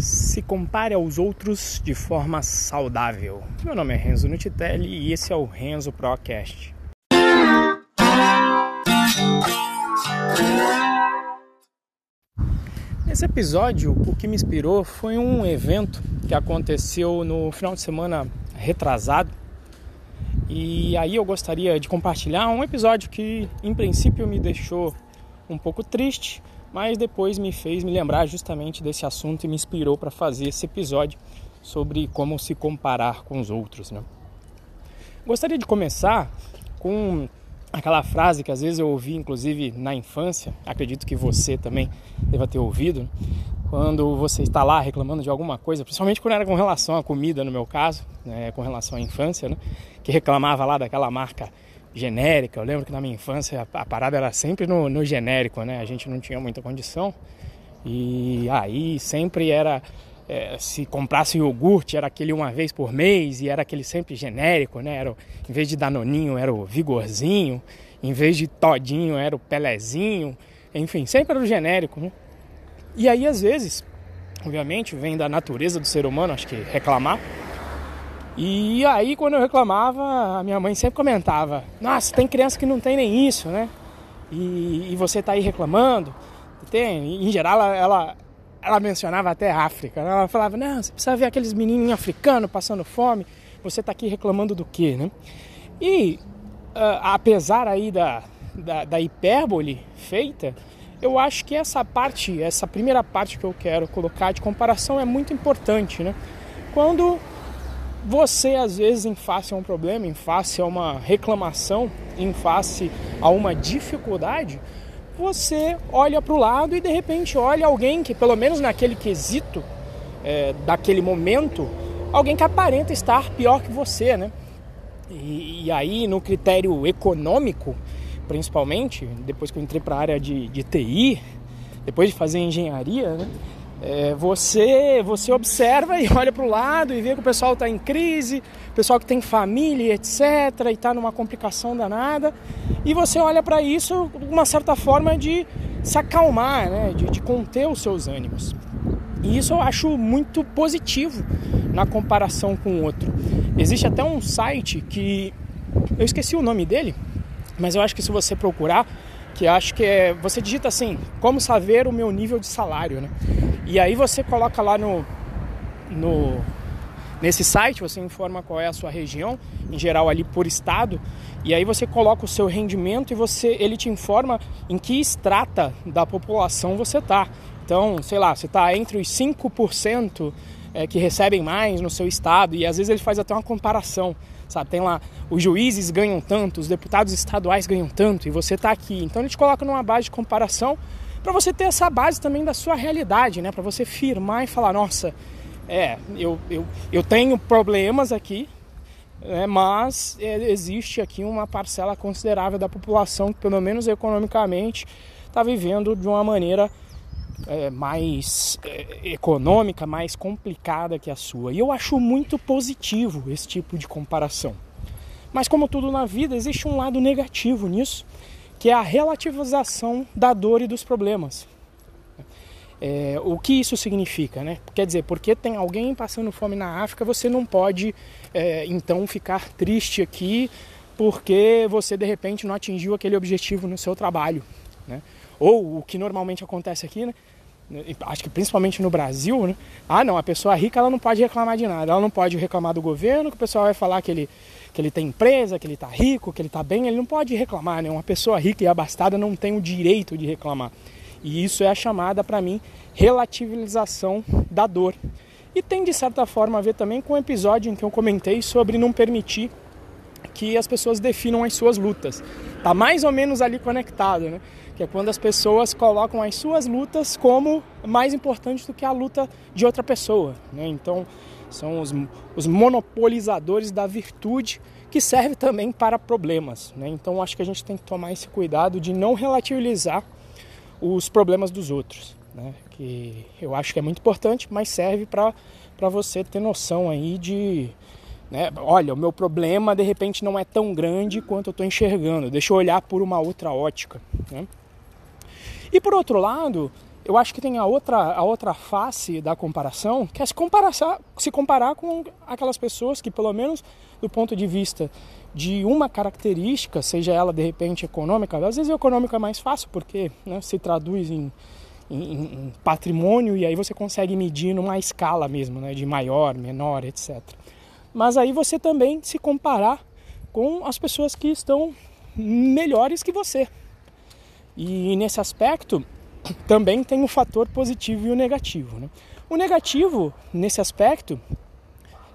Se compare aos outros de forma saudável. Meu nome é Renzo Nutitelli e esse é o Renzo Procast. Nesse episódio, o que me inspirou foi um evento que aconteceu no final de semana retrasado. E aí eu gostaria de compartilhar um episódio que, em princípio, me deixou um pouco triste, mas depois me fez me lembrar justamente desse assunto e me inspirou para fazer esse episódio sobre como se comparar com os outros. Né? Gostaria de começar com aquela frase que às vezes eu ouvi, inclusive na infância, acredito que você também deva ter ouvido, quando você está lá reclamando de alguma coisa, principalmente quando era com relação à comida, no meu caso, né, com relação à infância, né, que reclamava lá daquela marca genérica. Eu lembro que na minha infância a, parada era sempre no, no genérico, né? A gente não tinha muita condição e aí sempre era é, se comprasse iogurte era aquele uma vez por mês e era aquele sempre genérico, né? Era, em vez de danoninho era o vigorzinho, em vez de todinho era o pelezinho, enfim, sempre era o genérico, né? E aí às vezes, obviamente, vem da natureza do ser humano, acho que reclamar. E aí quando eu reclamava, a minha mãe sempre comentava: "Nossa, tem criança que não tem nem isso, né? E, e você tá aí reclamando?" Tem, em geral ela, ela ela mencionava até África. Né? Ela falava: não, você precisa ver aqueles menininhos africanos passando fome. Você está aqui reclamando do quê, né? E uh, apesar aí da, da, da, hipérbole feita, eu acho que essa parte, essa primeira parte que eu quero colocar de comparação é muito importante, né? Quando você às vezes em face a um problema, em face a uma reclamação, em face a uma dificuldade, você olha para o lado e de repente olha alguém que, pelo menos naquele quesito, é, daquele momento, alguém que aparenta estar pior que você, né? E, e aí, no critério econômico, principalmente, depois que eu entrei para a área de, de TI, depois de fazer engenharia, né? É, você, você observa e olha para o lado e vê que o pessoal está em crise, pessoal que tem família, etc., e está numa complicação danada, e você olha para isso uma certa forma de se acalmar, né? de, de conter os seus ânimos. E isso eu acho muito positivo na comparação com o outro. Existe até um site que eu esqueci o nome dele, mas eu acho que se você procurar, que acho que é, você digita assim, como saber o meu nível de salário, né? E aí você coloca lá no, no nesse site, você informa qual é a sua região, em geral ali por estado, e aí você coloca o seu rendimento e você ele te informa em que extrata da população você está. Então, sei lá, você está entre os 5% é, que recebem mais no seu estado, e às vezes ele faz até uma comparação. Sabe, tem lá, os juízes ganham tanto, os deputados estaduais ganham tanto, e você está aqui. Então ele te coloca numa base de comparação para você ter essa base também da sua realidade, né? Para você firmar e falar, nossa, é, eu, eu, eu tenho problemas aqui, é, mas é, existe aqui uma parcela considerável da população que, pelo menos economicamente, está vivendo de uma maneira é, mais é, econômica, mais complicada que a sua. E eu acho muito positivo esse tipo de comparação. Mas, como tudo na vida, existe um lado negativo nisso que é a relativização da dor e dos problemas. É, o que isso significa, né? Quer dizer, porque tem alguém passando fome na África, você não pode é, então ficar triste aqui porque você de repente não atingiu aquele objetivo no seu trabalho, né? Ou o que normalmente acontece aqui, né? Acho que principalmente no Brasil, né? Ah, não, a pessoa rica ela não pode reclamar de nada, ela não pode reclamar do governo, que o pessoal vai falar que ele que ele tem empresa, que ele está rico, que ele está bem, ele não pode reclamar, né? Uma pessoa rica e abastada não tem o direito de reclamar. E isso é a chamada, para mim, relativização da dor. E tem, de certa forma, a ver também com o episódio em que eu comentei sobre não permitir que as pessoas definam as suas lutas. Tá mais ou menos ali conectado, né? Que é quando as pessoas colocam as suas lutas como mais importantes do que a luta de outra pessoa, né? Então, são os, os monopolizadores da virtude que serve também para problemas. Né? Então acho que a gente tem que tomar esse cuidado de não relativizar os problemas dos outros. Né? Que eu acho que é muito importante, mas serve para você ter noção aí de. Né? Olha, o meu problema de repente não é tão grande quanto eu estou enxergando. Deixa eu olhar por uma outra ótica. Né? E por outro lado, eu acho que tem a outra, a outra face da comparação, que é se comparar, se comparar com aquelas pessoas que, pelo menos do ponto de vista de uma característica, seja ela de repente econômica, às vezes o econômico é mais fácil porque né, se traduz em, em, em, patrimônio e aí você consegue medir numa escala mesmo, né, de maior, menor, etc. Mas aí você também se comparar com as pessoas que estão melhores que você. E nesse aspecto também tem o fator positivo e o negativo. Né? O negativo nesse aspecto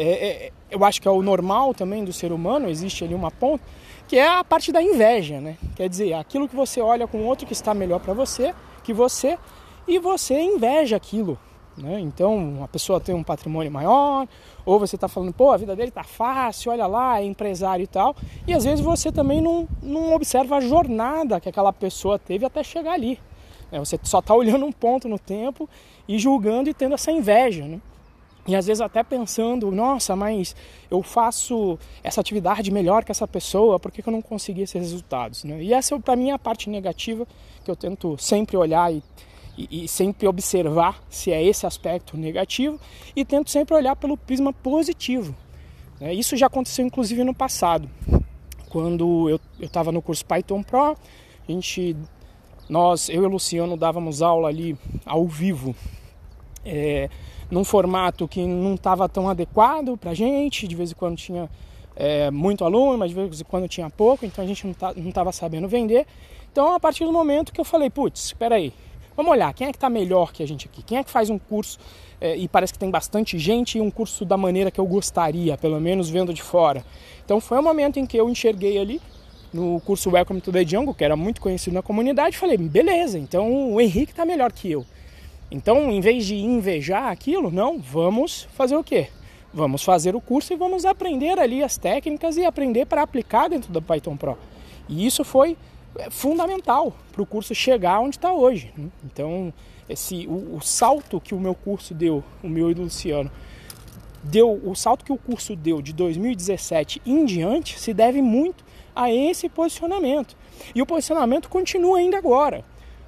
é, é, eu acho que é o normal também do ser humano, existe ali uma ponta, que é a parte da inveja, né? Quer dizer, aquilo que você olha com outro que está melhor para você, que você, e você inveja aquilo. Né? Então, a pessoa tem um patrimônio maior, ou você está falando, pô, a vida dele tá fácil, olha lá, é empresário e tal, e às vezes você também não, não observa a jornada que aquela pessoa teve até chegar ali. Né? Você só está olhando um ponto no tempo e julgando e tendo essa inveja. Né? E às vezes até pensando, nossa, mas eu faço essa atividade melhor que essa pessoa, por que, eu não consegui esses resultados? Né? E essa para mim é a parte negativa que eu tento sempre olhar e, e, e, sempre observar se é esse aspecto negativo e tento sempre olhar pelo prisma positivo. Né? Isso já aconteceu inclusive no passado, quando eu estava no curso Python Pro, a gente, nós, eu e o Luciano dávamos aula ali ao vivo. É, num formato que não estava tão adequado para gente, de vez em quando tinha é, muito aluno, mas de vez em quando tinha pouco, então a gente não estava sabendo vender. Então, a partir do momento que eu falei, putz, espera aí, vamos olhar, quem é que está melhor que a gente aqui? Quem é que faz um curso é, e parece que tem bastante gente e um curso da maneira que eu gostaria, pelo menos vendo de fora? Então, foi o momento em que eu enxerguei ali no curso Welcome to the Jungle, que era muito conhecido na comunidade, falei, beleza, então o Henrique está melhor que eu. Então, em vez de invejar aquilo, não, vamos fazer o quê? Vamos fazer o curso e vamos aprender ali as técnicas e aprender para aplicar dentro do Python Pro. E isso foi é, fundamental para o curso chegar onde está hoje. Né? Então, esse, o, o, salto que o meu curso deu, o meu e do Luciano, deu, o salto que o curso deu de 2017 em diante se deve muito a esse posicionamento. E o posicionamento continua ainda agora.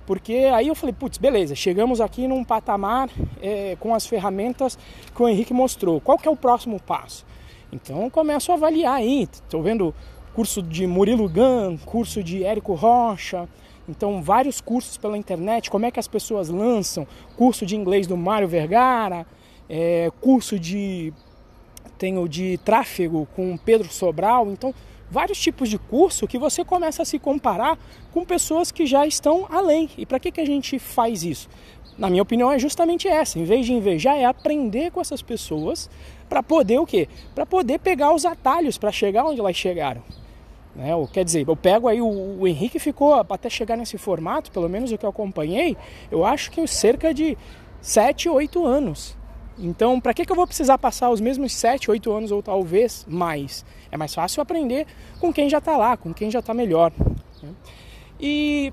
Porque aí eu falei, putz, beleza, chegamos aqui num patamar é, com as ferramentas que o Henrique mostrou. Qual que é o próximo passo? Então eu começo a avaliar aí. Estou vendo curso de Murilo Gun, curso de Érico Rocha, então vários cursos pela internet, como é que as pessoas lançam, curso de inglês do Mário Vergara, é, curso de tenho de tráfego com Pedro Sobral, então vários tipos de curso que você começa a se comparar com pessoas que já estão além. E para que, que a gente faz isso? Na minha opinião, é justamente essa. Em vez de invejar, é aprender com essas pessoas para poder o quê? Para poder pegar os atalhos para chegar onde elas chegaram. Né? Quer dizer, eu pego aí, o, o Henrique ficou até chegar nesse formato, pelo menos o que eu acompanhei, eu acho que cerca de 7, 8 anos. Então, para que, que eu vou precisar passar os mesmos 7, 8 anos ou talvez mais? É mais fácil aprender com quem já está lá, com quem já está melhor. Né? E,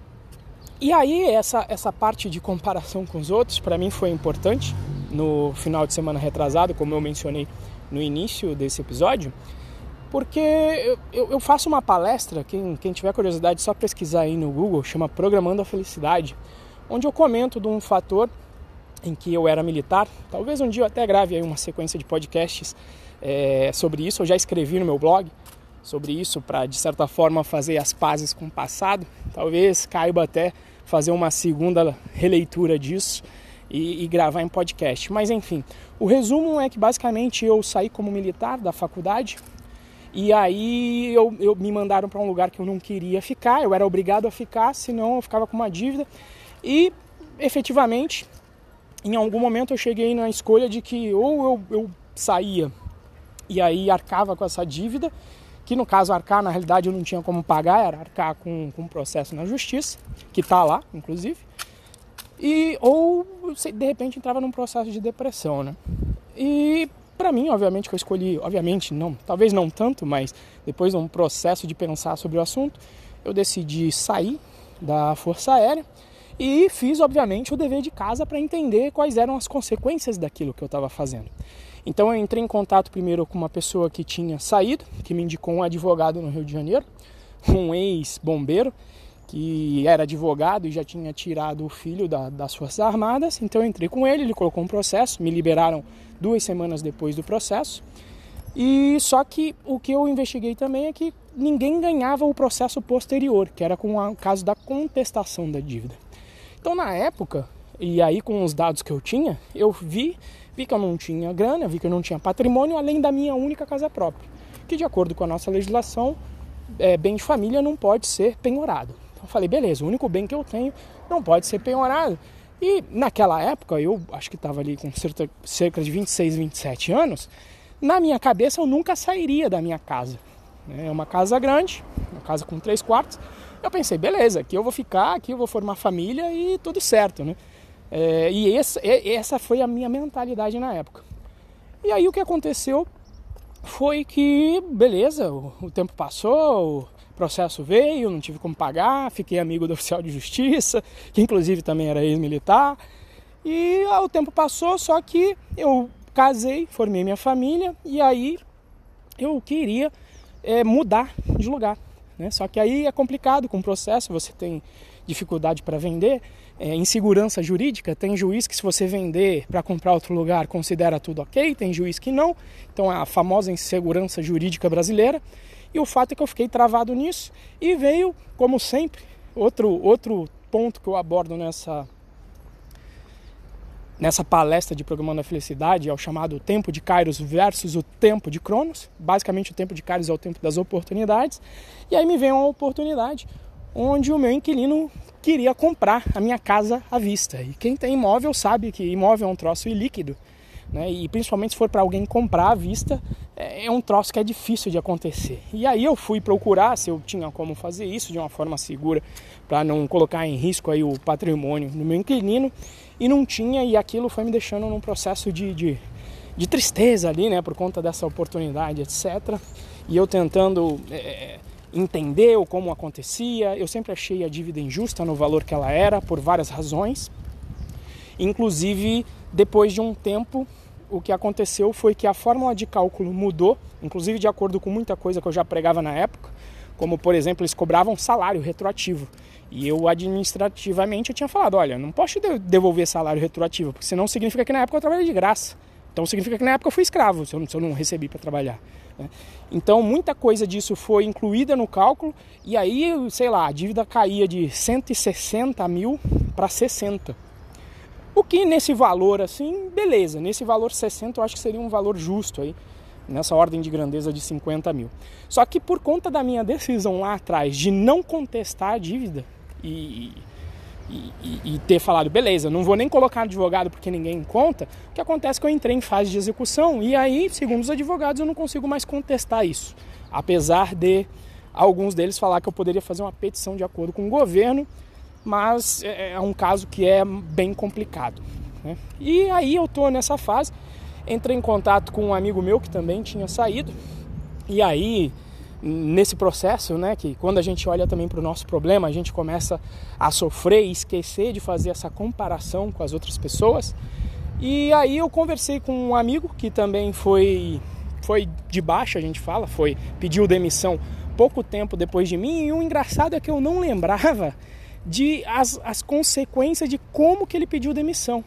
e aí, essa, essa parte de comparação com os outros, para mim foi importante no final de semana retrasado, como eu mencionei no início desse episódio, porque eu, eu faço uma palestra, quem, quem tiver curiosidade, só pesquisar aí no Google, chama Programando a Felicidade, onde eu comento de um fator em que eu era militar. Talvez um dia eu até grave aí uma sequência de podcasts é, sobre isso. Eu já escrevi no meu blog sobre isso para, de certa forma, fazer as pazes com o passado. Talvez caiba até fazer uma segunda releitura disso e, e gravar em podcast. Mas enfim, o resumo é que basicamente eu saí como militar da faculdade e aí eu, eu me mandaram para um lugar que eu não queria ficar. Eu era obrigado a ficar, senão eu ficava com uma dívida. E efetivamente em algum momento eu cheguei na escolha de que ou eu, eu saía e aí arcava com essa dívida, que no caso arcar na realidade eu não tinha como pagar, era arcar com, com um processo na justiça, que está lá, inclusive, e ou de repente entrava num processo de depressão, né? E para mim, obviamente que eu escolhi, obviamente não, talvez não tanto, mas depois de um processo de pensar sobre o assunto, eu decidi sair da Força Aérea e fiz, obviamente, o dever de casa para entender quais eram as consequências daquilo que eu estava fazendo. Então eu entrei em contato primeiro com uma pessoa que tinha saído, que me indicou um advogado no Rio de Janeiro, um ex-bombeiro, que era advogado e já tinha tirado o filho da, das Forças Armadas. Então eu entrei com ele, ele colocou um processo, me liberaram duas semanas depois do processo. E só que o que eu investiguei também é que ninguém ganhava o processo posterior, que era com o caso da contestação da dívida. Então na época, e aí com os dados que eu tinha, eu vi, vi que eu não tinha grana, vi que eu não tinha patrimônio além da minha única casa própria, que de acordo com a nossa legislação, é, bem de família não pode ser penhorado. Eu falei, beleza, o único bem que eu tenho não pode ser penhorado. E naquela época, eu acho que estava ali com cerca, cerca de 26, 27 anos, na minha cabeça eu nunca sairia da minha casa. É uma casa grande, uma casa com três quartos. Eu pensei, beleza, aqui eu vou ficar, aqui eu vou formar família e tudo certo, né? É, e essa, essa foi a minha mentalidade na época. E aí o que aconteceu foi que, beleza, o, o tempo passou, processo veio, não tive como pagar, fiquei amigo do oficial de justiça, que inclusive também era ex-militar. E ah, o tempo passou, só que eu casei, formei minha família e aí eu queria é, mudar de lugar. Né? Só que aí é complicado com o processo, você tem dificuldade para vender, é, insegurança jurídica, tem juiz que se você vender para comprar outro lugar considera tudo ok, tem juiz que não, então é a famosa insegurança jurídica brasileira. E o fato é que eu fiquei travado nisso e veio, como sempre, outro, outro ponto que eu abordo nessa, nessa palestra de Programando a Felicidade, é o chamado tempo de Kairos versus o tempo de Cronos. Basicamente, o tempo de Kairos é o tempo das oportunidades. E aí me vem uma oportunidade onde o meu inquilino queria comprar a minha casa à vista. E quem tem imóvel sabe que imóvel é um troço ilíquido. Né? E principalmente se for para alguém comprar à vista, é, é um troço que é difícil de acontecer. E aí eu fui procurar se eu tinha como fazer isso de uma forma segura para não colocar em risco aí o patrimônio do meu inquilino e não tinha e aquilo foi me deixando num processo de, de, de tristeza ali, né, por conta dessa oportunidade, etc. E eu tentando é, entender como acontecia, eu sempre achei a dívida injusta no valor que ela era por várias razões. Inclusive depois de um tempo, o que aconteceu foi que a fórmula de cálculo mudou, inclusive de acordo com muita coisa que eu já pregava na época, como por exemplo, eles cobravam salário retroativo. E eu administrativamente eu tinha falado, olha, não posso devolver salário retroativo, porque senão significa que na época eu trabalhei de graça. Então significa que na época eu fui escravo, se eu não, se eu não recebi para trabalhar. Né? Então muita coisa disso foi incluída no cálculo e aí, sei lá, a dívida caía de 160 mil para 60. O que nesse valor assim, beleza, nesse valor 60 eu acho que seria um valor justo aí, nessa ordem de grandeza de 50 mil. Só que por conta da minha decisão lá atrás de não contestar a dívida e, e, e, ter falado, beleza, não vou nem colocar advogado porque ninguém conta, o que acontece é que eu entrei em fase de execução e aí, segundo os advogados, eu não consigo mais contestar isso. Apesar de alguns deles falar que eu poderia fazer uma petição de acordo com o governo mas é, é um caso que é bem complicado. Né? E aí eu tô nessa fase, entrei em contato com um amigo meu que também tinha saído, e aí nesse processo, né, que quando a gente olha também para o nosso problema, a gente começa a sofrer e esquecer de fazer essa comparação com as outras pessoas. E aí eu conversei com um amigo que também foi foi de baixa, a gente fala, foi pediu demissão pouco tempo depois de mim, e o engraçado é que eu não lembrava de as, as consequências de como que ele pediu demissão.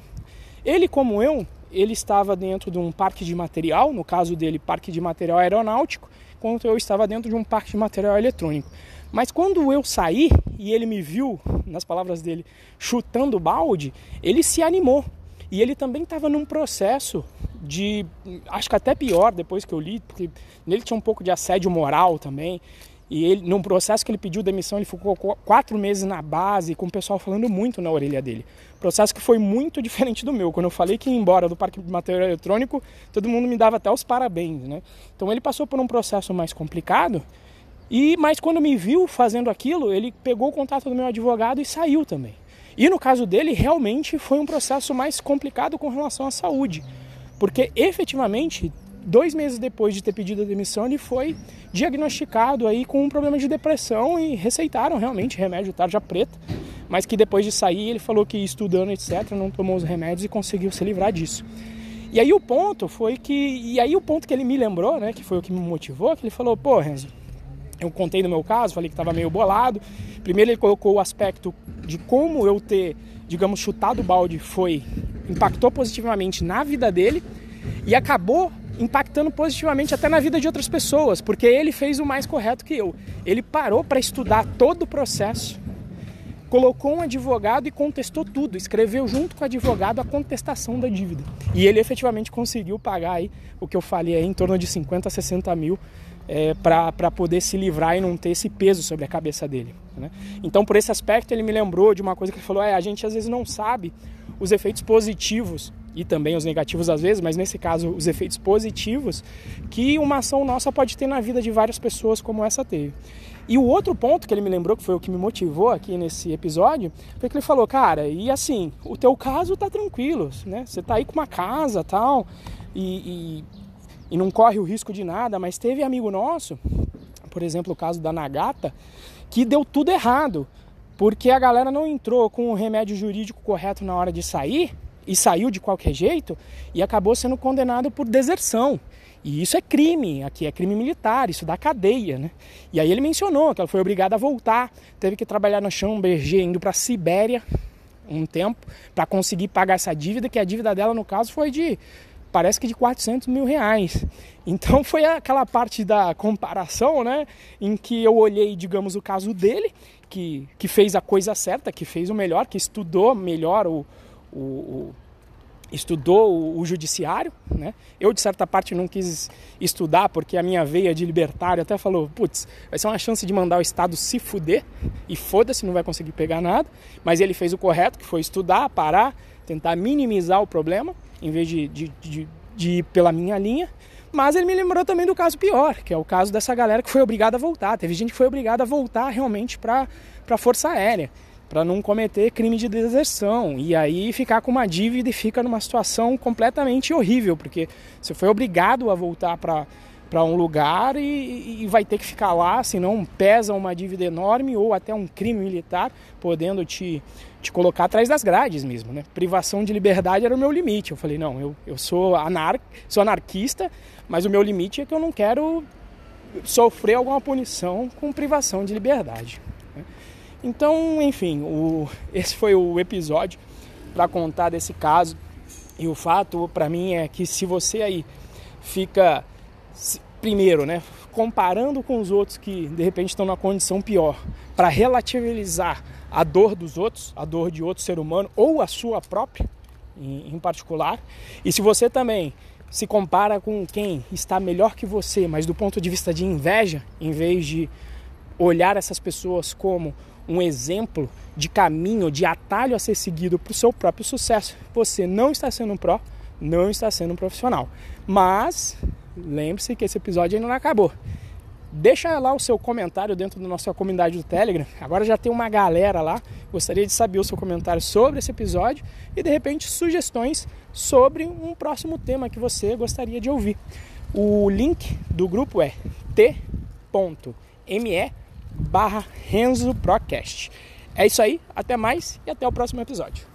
Ele, como eu, ele estava dentro de um parque de material, no caso dele, parque de material aeronáutico, enquanto eu estava dentro de um parque de material eletrônico. Mas quando eu saí e ele me viu, nas palavras dele, chutando balde, ele se animou. E ele também estava num processo de, acho que até pior depois que eu li, porque nele tinha um pouco de assédio moral também. E ele, num processo que ele pediu demissão, ele ficou quatro meses na base, com o pessoal falando muito na orelha dele. Processo que foi muito diferente do meu. Quando eu falei que ia embora do parque de material eletrônico, todo mundo me dava até os parabéns, né? Então ele passou por um processo mais complicado. E mas quando me viu fazendo aquilo, ele pegou o contato do meu advogado e saiu também. E no caso dele, realmente foi um processo mais complicado com relação à saúde, porque efetivamente dois meses depois de ter pedido a demissão, ele foi diagnosticado aí com um problema de depressão e receitaram realmente remédio tarja preta, mas que depois de sair ele falou que estudando etc não tomou os remédios e conseguiu se livrar disso. E aí o ponto foi que e aí o ponto que ele me lembrou, né, que foi o que me motivou, que ele falou: "Pô, Renzo, eu contei no meu caso, falei que estava meio bolado. Primeiro ele colocou o aspecto de como eu ter, digamos, chutado o balde foi impactou positivamente na vida dele e acabou impactando positivamente até na vida de outras pessoas, porque ele fez o mais correto que eu. Ele parou para estudar todo o processo, colocou um advogado e contestou tudo, escreveu junto com o advogado a contestação da dívida. E ele efetivamente conseguiu pagar aí o que eu falei aí, em torno de 50 a 60 mil é, para poder se livrar e não ter esse peso sobre a cabeça dele. Né? Então, por esse aspecto, ele me lembrou de uma coisa que ele falou: é, a gente às vezes não sabe os efeitos positivos e também os negativos às vezes, mas nesse caso os efeitos positivos que uma ação nossa pode ter na vida de várias pessoas como essa teve. E o outro ponto que ele me lembrou, que foi o que me motivou aqui nesse episódio, foi que ele falou, cara, e assim, o teu caso tá tranquilo, né? Você tá aí com uma casa tal, e, e, e não corre o risco de nada, mas teve amigo nosso, por exemplo, o caso da Nagata, que deu tudo errado, porque a galera não entrou com o remédio jurídico correto na hora de sair, e saiu de qualquer jeito e acabou sendo condenado por deserção. E isso é crime, aqui é crime militar, isso dá cadeia, né? E aí ele mencionou que ela foi obrigada a voltar, teve que trabalhar no Schamberger, indo para a Sibéria um tempo para conseguir pagar essa dívida, que a dívida dela no caso foi de parece que de 400 mil reais. Então foi aquela parte da comparação, né, em que eu olhei, digamos, o caso dele, que, que fez a coisa certa, que fez o melhor, que estudou melhor o, o, o estudou o, o, judiciário, né? Eu de certa parte não quis estudar porque a minha veia de libertário até falou, putz, vai ser uma chance de mandar o Estado se fuder e foda-se, não vai conseguir pegar nada. Mas ele fez o correto, que foi estudar, parar, tentar minimizar o problema, em vez de, de, de, de ir pela minha linha. Mas ele me lembrou também do caso pior, que é o caso dessa galera que foi obrigada a voltar. Teve gente que foi obrigada a voltar realmente para a Força Aérea para não cometer crime de deserção e aí ficar com uma dívida e fica numa situação completamente horrível, porque você foi obrigado a voltar para para um lugar e, e, vai ter que ficar lá, senão pesa uma dívida enorme ou até um crime militar, podendo te, te colocar atrás das grades mesmo. Né? Privação de liberdade era o meu limite. Eu falei, não, eu, eu sou, anar, sou anarquista, mas o meu limite é que eu não quero sofrer alguma punição com privação de liberdade. Então, enfim, o, esse foi o episódio para contar desse caso. E o fato para mim é que se você aí fica primeiro, né, comparando com os outros que de repente estão numa condição pior, para relativizar a dor dos outros, a dor de outro ser humano ou a sua própria em, em particular. E se você também se compara com quem está melhor que você, mas do ponto de vista de inveja, em vez de olhar essas pessoas como um exemplo de caminho, de atalho a ser seguido para o seu próprio sucesso. Você não está sendo um pró, não está sendo um profissional. Mas lembre-se que esse episódio ainda não acabou. Deixa lá o seu comentário dentro da nossa comunidade do Telegram. Agora já tem uma galera lá. Gostaria de saber o seu comentário sobre esse episódio e de repente sugestões sobre um próximo tema que você gostaria de ouvir. O link do grupo é t.me barra Renzo Procast. É isso aí, até mais e até o próximo episódio.